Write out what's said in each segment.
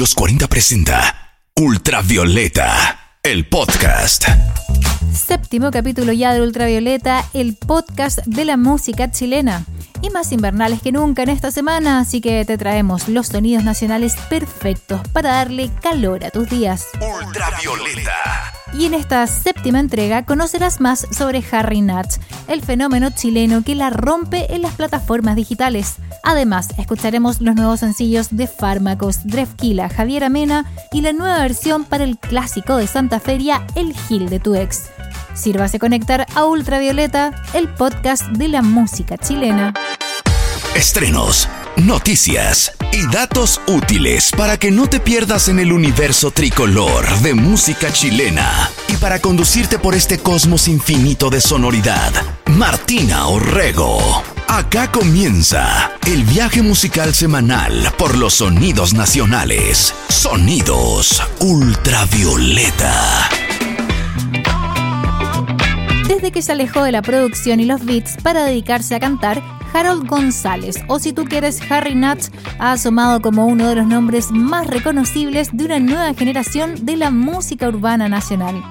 Los 40 presenta Ultravioleta, el podcast. Séptimo capítulo ya de Ultravioleta, el podcast de la música chilena. Y más invernales que nunca en esta semana, así que te traemos los sonidos nacionales perfectos para darle calor a tus días. Ultravioleta. Y en esta séptima entrega conocerás más sobre Harry Natch, el fenómeno chileno que la rompe en las plataformas digitales. Además, escucharemos los nuevos sencillos de Fármacos, Drefkila, Javier Amena y la nueva versión para el clásico de Santa Feria, El Gil de tu ex. Sírvase conectar a Ultravioleta, el podcast de la música chilena. Estrenos, noticias y datos útiles para que no te pierdas en el universo tricolor de música chilena y para conducirte por este cosmos infinito de sonoridad. Martina Orrego. Acá comienza el viaje musical semanal por los sonidos nacionales. Sonidos ultravioleta. Desde que se alejó de la producción y los beats para dedicarse a cantar, Harold González, o si tú quieres Harry Nuts, ha asomado como uno de los nombres más reconocibles de una nueva generación de la música urbana nacional.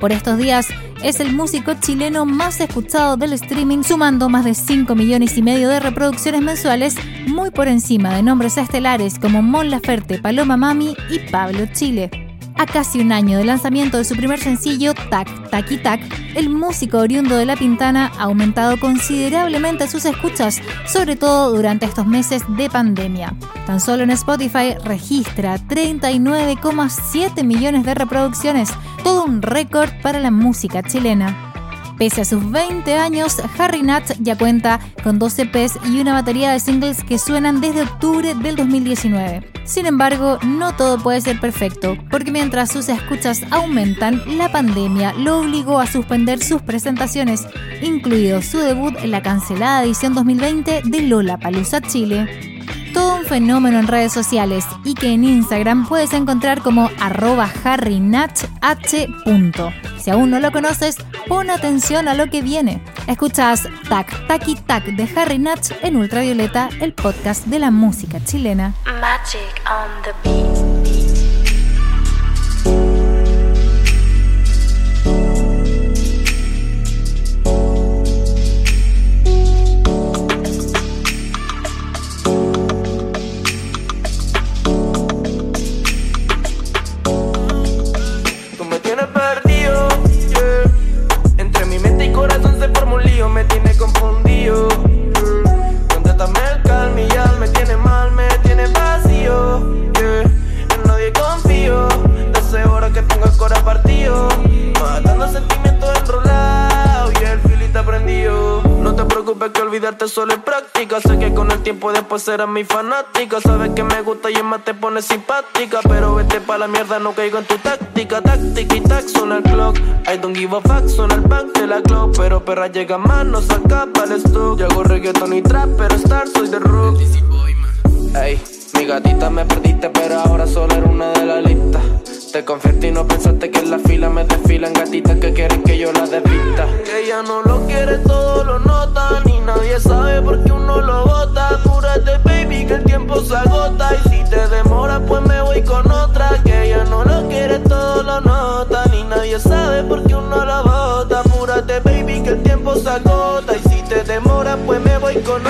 Por estos días, es el músico chileno más escuchado del streaming, sumando más de 5 millones y medio de reproducciones mensuales, muy por encima de nombres estelares como Mon Laferte, Paloma Mami y Pablo Chile. A casi un año del lanzamiento de su primer sencillo, Tac, Tac y Tac, el músico oriundo de La Pintana ha aumentado considerablemente sus escuchas, sobre todo durante estos meses de pandemia. Tan solo en Spotify registra 39,7 millones de reproducciones, todo un récord para la música chilena. Pese a sus 20 años, Harry Nuts ya cuenta con 12 EPs y una batería de singles que suenan desde octubre del 2019. Sin embargo, no todo puede ser perfecto, porque mientras sus escuchas aumentan, la pandemia lo obligó a suspender sus presentaciones, incluido su debut en la cancelada edición 2020 de Lola Palusa Chile todo un fenómeno en redes sociales y que en Instagram puedes encontrar como arroba harrynatch. Si aún no lo conoces, pon atención a lo que viene. Escuchas Tac Taki Tac de Harry Natch en Ultravioleta, el podcast de la música chilena. Magic on the beat. Solo en práctica. Sé que con el tiempo después serás mi fanática. Sabes que me gusta y más te pone simpática. Pero vete pa' la mierda, no caigo en tu táctica. Táctica y tac, suena el clock. I don't give a fuck, suena el bank de la clock. Pero perra llega más, no saca para el stock. Yo hago reggaeton y trap, pero star soy de rock. Ey, mi gatita me perdiste, pero ahora solo era una de la lista. Te confiaste y no pensaste que en la fila me desfilan gatitas que quieren que yo la desvista. Que ella no lo quiere, todo lo nota. Ni nadie sabe por qué uno lo bota. Apúrate, baby, que el tiempo se agota. Y si te demora, pues me voy con otra. Que ella no lo quiere, todo lo nota. Ni nadie sabe por qué uno lo bota. Apúrate, baby, que el tiempo se agota. Y si te demora, pues me voy con otra.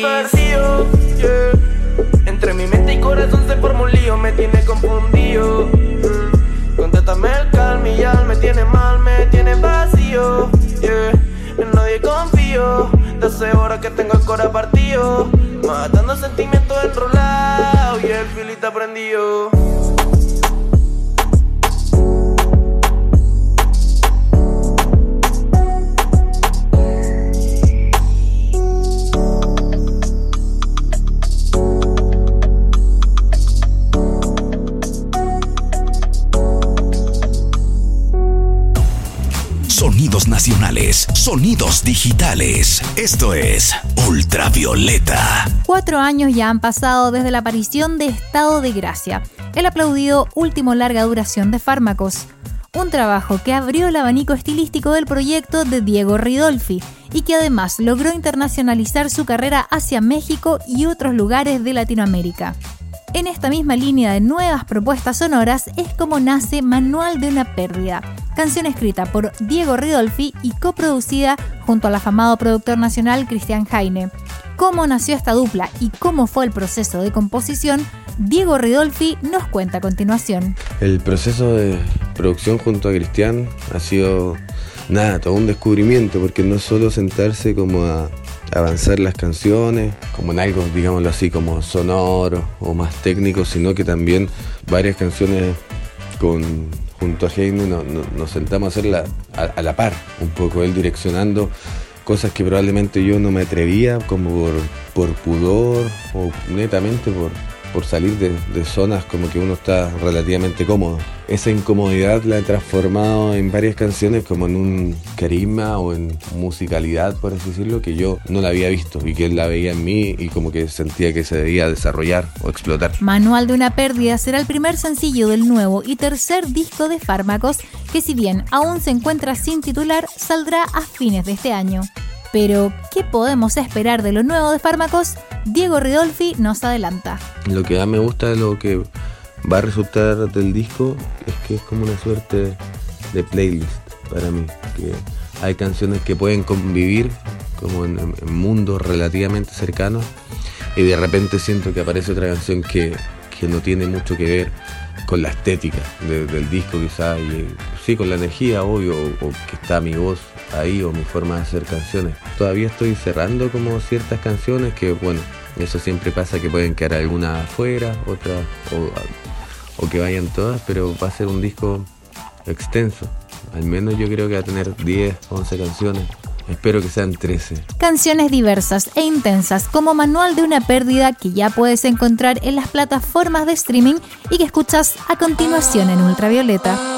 Please. Esto es Ultravioleta. Cuatro años ya han pasado desde la aparición de Estado de Gracia, el aplaudido último larga duración de fármacos. Un trabajo que abrió el abanico estilístico del proyecto de Diego Ridolfi y que además logró internacionalizar su carrera hacia México y otros lugares de Latinoamérica. En esta misma línea de nuevas propuestas sonoras es como nace Manual de una pérdida, canción escrita por Diego Ridolfi y coproducida junto al afamado productor nacional Cristian Jaime. Cómo nació esta dupla y cómo fue el proceso de composición, Diego Ridolfi nos cuenta a continuación. El proceso de producción junto a Cristian ha sido nada, todo un descubrimiento, porque no solo sentarse como a avanzar las canciones, como en algo, digámoslo así, como sonoro o más técnico, sino que también varias canciones con, junto a Jaime nos sentamos a hacerla a, la par, un poco él direccionando cosas que probablemente yo no me atrevía, como por pudor o netamente por, por salir de, zonas como que uno está relativamente cómodo. Esa incomodidad la he transformado en varias canciones como en un carisma o en musicalidad, por así decirlo, que yo no la había visto y que él la veía en mí y como que sentía que se debía desarrollar o explotar. Manual de una pérdida será el primer sencillo del nuevo y tercer disco de Fármacos que si bien aún se encuentra sin titular, saldrá a fines de este año. Pero, ¿qué podemos esperar de lo nuevo de Fármacos? Diego Ridolfi nos adelanta. Lo que me gusta de lo que va a resultar del disco es que es como una suerte de playlist para mí. Que hay canciones que pueden convivir como en, mundos relativamente cercanos y de repente siento que aparece otra canción que, no tiene mucho que ver con la estética del disco quizás y sí con la energía obvio o que está mi voz ahí o mi forma de hacer canciones. Todavía estoy cerrando como ciertas canciones que, bueno, eso siempre pasa que pueden quedar algunas afuera, otras o, o que vayan todas, pero va a ser un disco extenso. Al menos yo creo que va a tener 10, 11 canciones. Espero que sean 13. Canciones diversas e intensas como manual de una pérdida que ya puedes encontrar en las plataformas de streaming y que escuchas a continuación en Ultravioleta.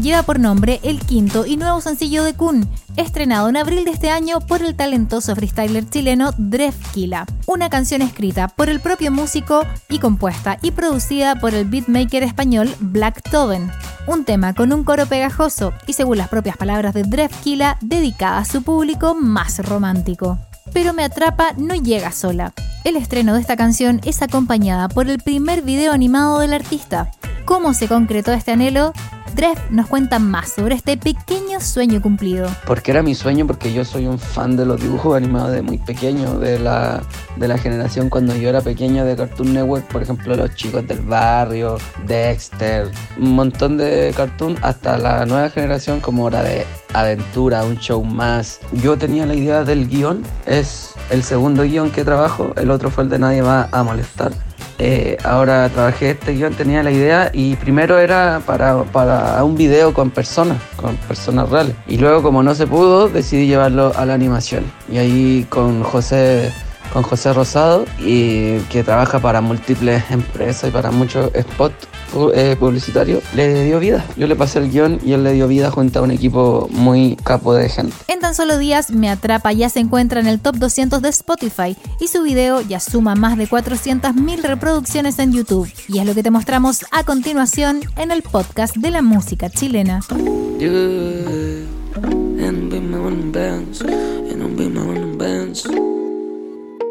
Lleva por nombre el quinto y nuevo sencillo de Kun, estrenado en abril de este año por el talentoso freestyler chileno Drefkila. Una canción escrita por el propio músico y compuesta y producida por el beatmaker español Black Toven. Un tema con un coro pegajoso y según las propias palabras de Drefkila, dedicada a su público más romántico. Pero Me Atrapa no llega sola. El estreno de esta canción es acompañada por el primer video animado del artista. ¿Cómo se concretó este anhelo? Dreff nos cuenta más sobre este pequeño sueño cumplido. Porque era mi sueño, porque yo soy un fan de los dibujos animados de muy pequeño, de la, de la generación cuando yo era pequeño de Cartoon Network, por ejemplo, Los Chicos del Barrio, Dexter, un montón de cartoon, hasta la nueva generación como Hora de Aventura, un show más. Yo tenía la idea del guion, es el segundo guion que trabajo, el otro fue el de Nadie va a molestar eh, ahora trabajé este guion, tenía la idea y primero era para, para un video con personas, con personas reales. Y luego como no se pudo, decidí llevarlo a la animación. Y ahí con José con José Rosado y que trabaja para múltiples empresas y para muchos spots eh, publicitarios, le dio vida. Yo le pasé el guion y él le dio vida junto a un equipo muy capo de gente. En tan solo días, Me Atrapa ya se encuentra en el top 200 de Spotify y su video ya suma más de 400.000 reproducciones en YouTube. Y es lo que te mostramos a continuación en el podcast de la música chilena.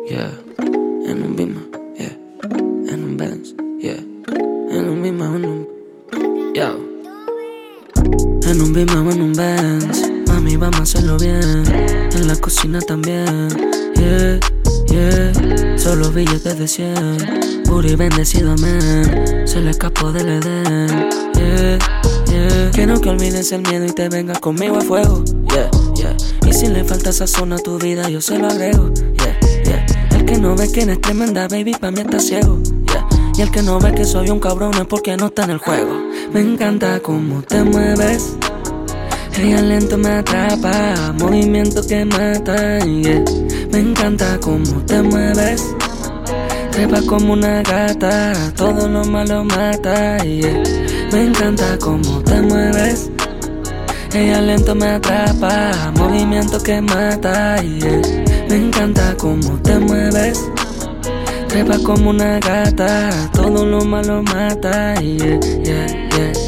yeah. En En la cocina también, yeah, yeah. Solo billetes de 100. Puri bendecido, amén. Se le escapó del Edén, yeah, yeah. Quiero que olvides el miedo y te vengas conmigo a fuego, yeah, yeah. Y si le falta sazón a tu vida, yo se lo agrego, yeah que no ve que eres tremenda, baby, pa' mí está ciego. Y el que no ve que soy un cabrón es porque no está en el juego. Me encanta cómo te mueves. Ella lento me atrapa, movimiento que mata. Me encanta cómo te mueves. Trepa como una gata, todo lo malo mata. Me encanta cómo te mueves. Ella lento me atrapa, movimiento que mata. Me encanta cómo te mueves. Trepa como una gata, todo lo malo mata. Yeah, yeah, yeah,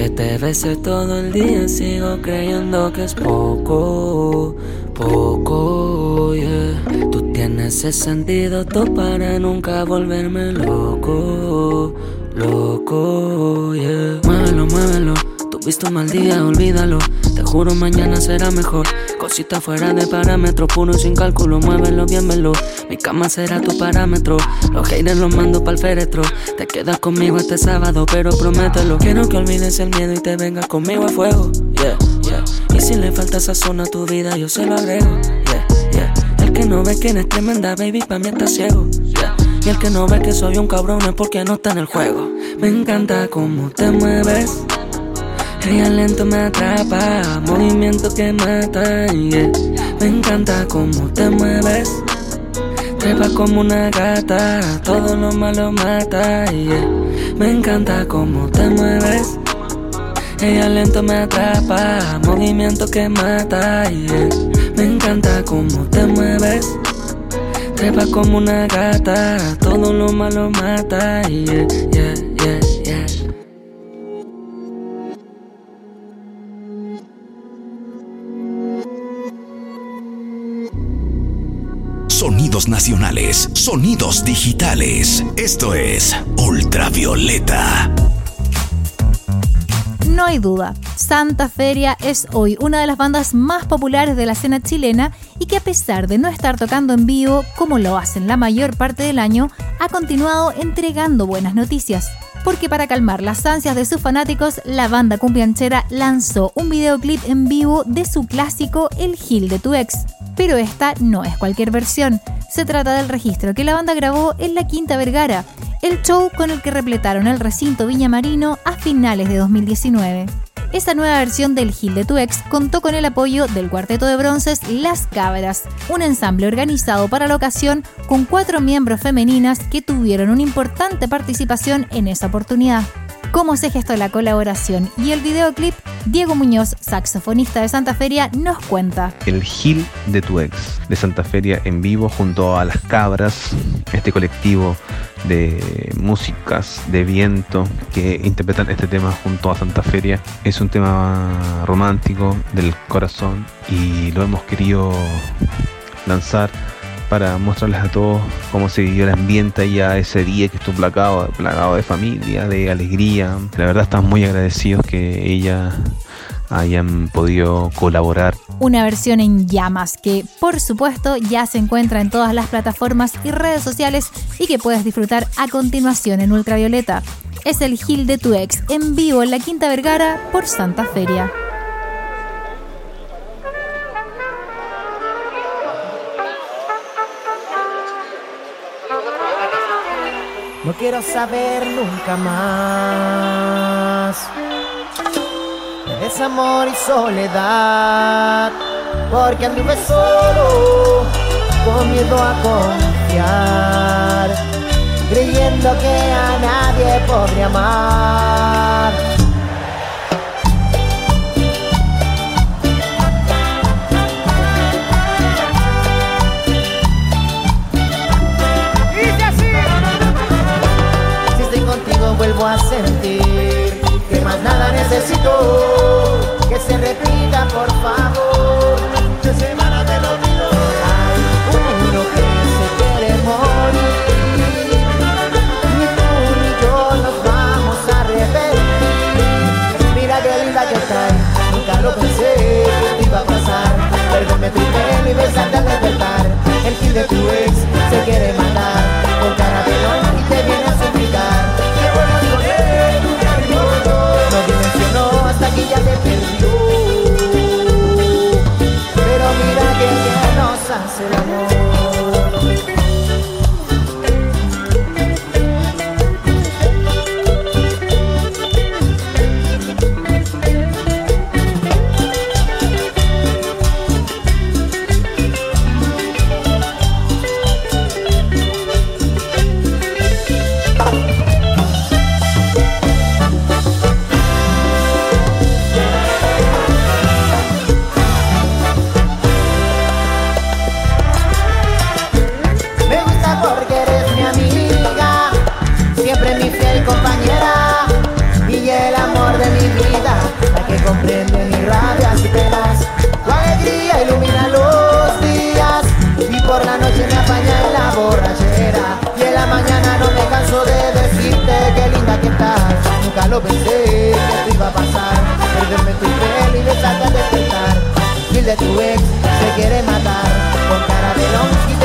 aunque te bese todo el día, sigo creyendo que es poco, poco, yeah. Tú tienes ese sentido todo para nunca volverme loco, loco, yeah. Muévelo, muévelo Visto un mal día, olvídalo. Juro, mañana será mejor. Cosita fuera de parámetro, puro y sin cálculo. Muévelo bien. Mi cama será tu parámetro. Los haters los mando pa'l féretro. Te quedas conmigo este sábado, pero promételo. Quiero que olvides el miedo y te vengas conmigo a fuego. Y si le falta esa zona a tu vida, yo se lo agrego. Yeah, yeah. El que no ve que eres tremenda, baby, pa' mí está ciego. Y el que no ve que soy un cabrón es porque no está en el juego. Me encanta cómo te mueves. Ella lento me atrapa, movimiento que mata. Me encanta cómo te mueves. Trepa como una gata, todo lo malo mata. Me encanta cómo te mueves. Ella lento me atrapa, movimiento que mata. Me encanta cómo te mueves. Trepa como una gata, todo lo malo mata. Yeah, yeah, yeah, yeah. Sonidos nacionales, sonidos digitales. Esto es Ultravioleta. No hay duda, Santa Feria es hoy una de las bandas más populares de la escena chilena y que a pesar de no estar tocando en vivo como lo hacen la mayor parte del año, ha continuado entregando buenas noticias. Porque para calmar las ansias de sus fanáticos, la banda cumbianchera lanzó un videoclip en vivo de su clásico El Gil de tu ex. Pero esta no es cualquier versión, se trata del registro que la banda grabó en la Quinta Vergara, el show con el que repletaron el recinto Viñamarino a finales de 2019. Esa nueva versión del Gil de tu ex contó con el apoyo del cuarteto de bronces Las Cabras, un ensamble organizado para la ocasión con cuatro miembros femeninas que tuvieron una importante participación en esa oportunidad. Cómo se gestó la colaboración y el videoclip, Diego Muñoz, saxofonista de Santa Feria, nos cuenta. El Gil de tu ex de Santa Feria en vivo junto a Las Cabras, este colectivo de músicas de viento que interpretan este tema junto a Santa Feria. Es un tema romántico del corazón y lo hemos querido lanzar para mostrarles a todos cómo se vivió el ambiente allá ese día que estuvo plagado, plagado de familia, de alegría. La verdad estamos muy agradecidos que ella hayan podido colaborar. Una versión en llamas que por supuesto ya se encuentra en todas las plataformas y redes sociales y que puedes disfrutar a continuación en Ultravioleta. Es el Gil de tu ex en vivo en la Quinta Vergara por Santa Feria. No quiero saber nunca más de desamor y soledad, porque anduve solo, con miedo a confiar, creyendo que a nadie podría amar. Pensé que esto iba a pasar, perderme tu pelo y besarte al despertar. Mil de tu ex se quiere matar Con cara de long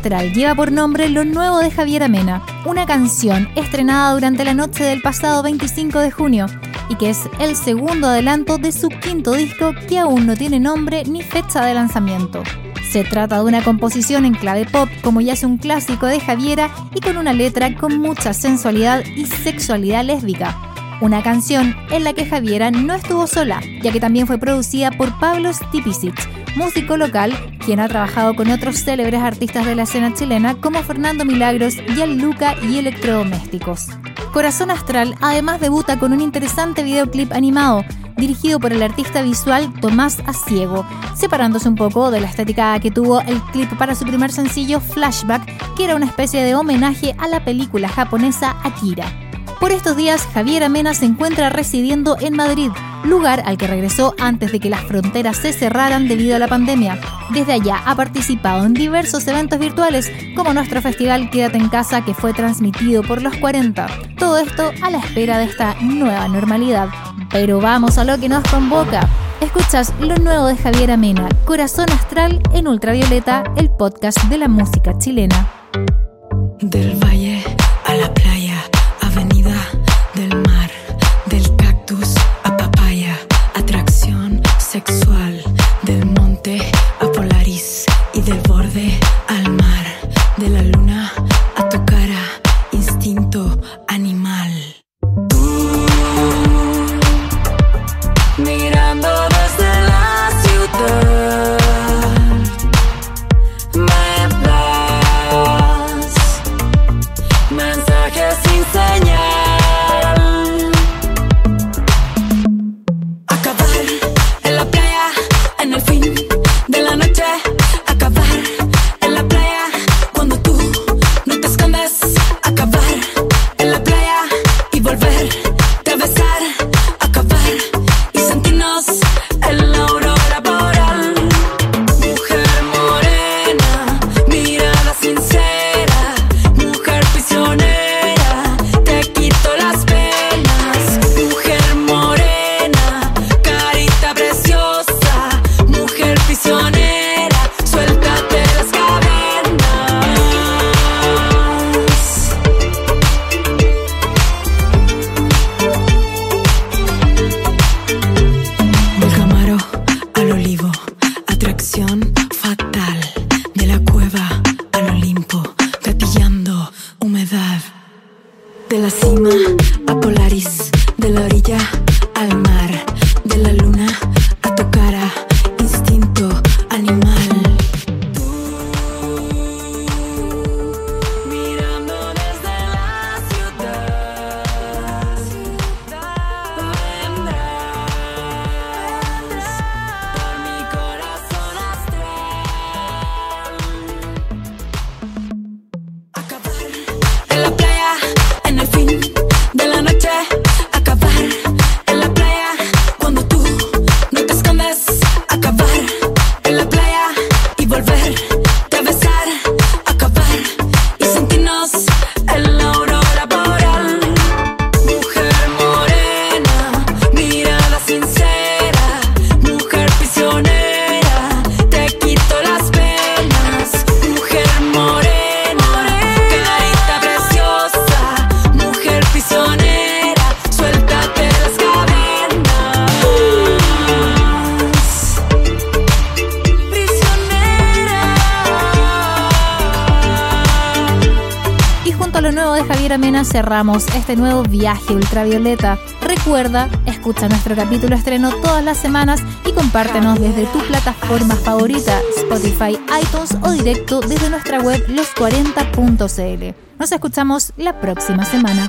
Astral lleva por nombre Lo Nuevo de Javier Amena, una canción estrenada durante la noche del pasado 25 de junio y que es el segundo adelanto de su quinto disco que aún no tiene nombre ni fecha de lanzamiento. Se trata de una composición en clave pop como ya es un clásico de Javiera y con una letra con mucha sensualidad y sexualidad lésbica. Una canción en la que Javiera no estuvo sola, ya que también fue producida por Pablo Stipicic, músico local, quien ha trabajado con otros célebres artistas de la escena chilena como Fernando Milagros, Luca y Electrodomésticos. Corazón Astral además debuta con un interesante videoclip animado, dirigido por el artista visual Tomás Asiego, separándose un poco de la estética que tuvo el clip para su primer sencillo Flashback, que era una especie de homenaje a la película japonesa Akira. Por estos días, Javier Amena se encuentra residiendo en Madrid, lugar al que regresó antes de que las fronteras se cerraran debido a la pandemia. Desde allá ha participado en diversos eventos virtuales, como nuestro festival Quédate en casa que fue transmitido por los 40. Todo esto a la espera de esta nueva normalidad. Pero vamos a lo que nos convoca. Escuchas lo nuevo de Javier Amena, Corazón Astral en Ultravioleta, el podcast de la música chilena. Del A lo nuevo de Javier Amena cerramos este nuevo viaje ultravioleta. Recuerda, escucha nuestro capítulo estreno todas las semanas y compártenos desde tu plataforma favorita, Spotify, iTunes o directo desde nuestra web los40.cl. Nos escuchamos la próxima semana.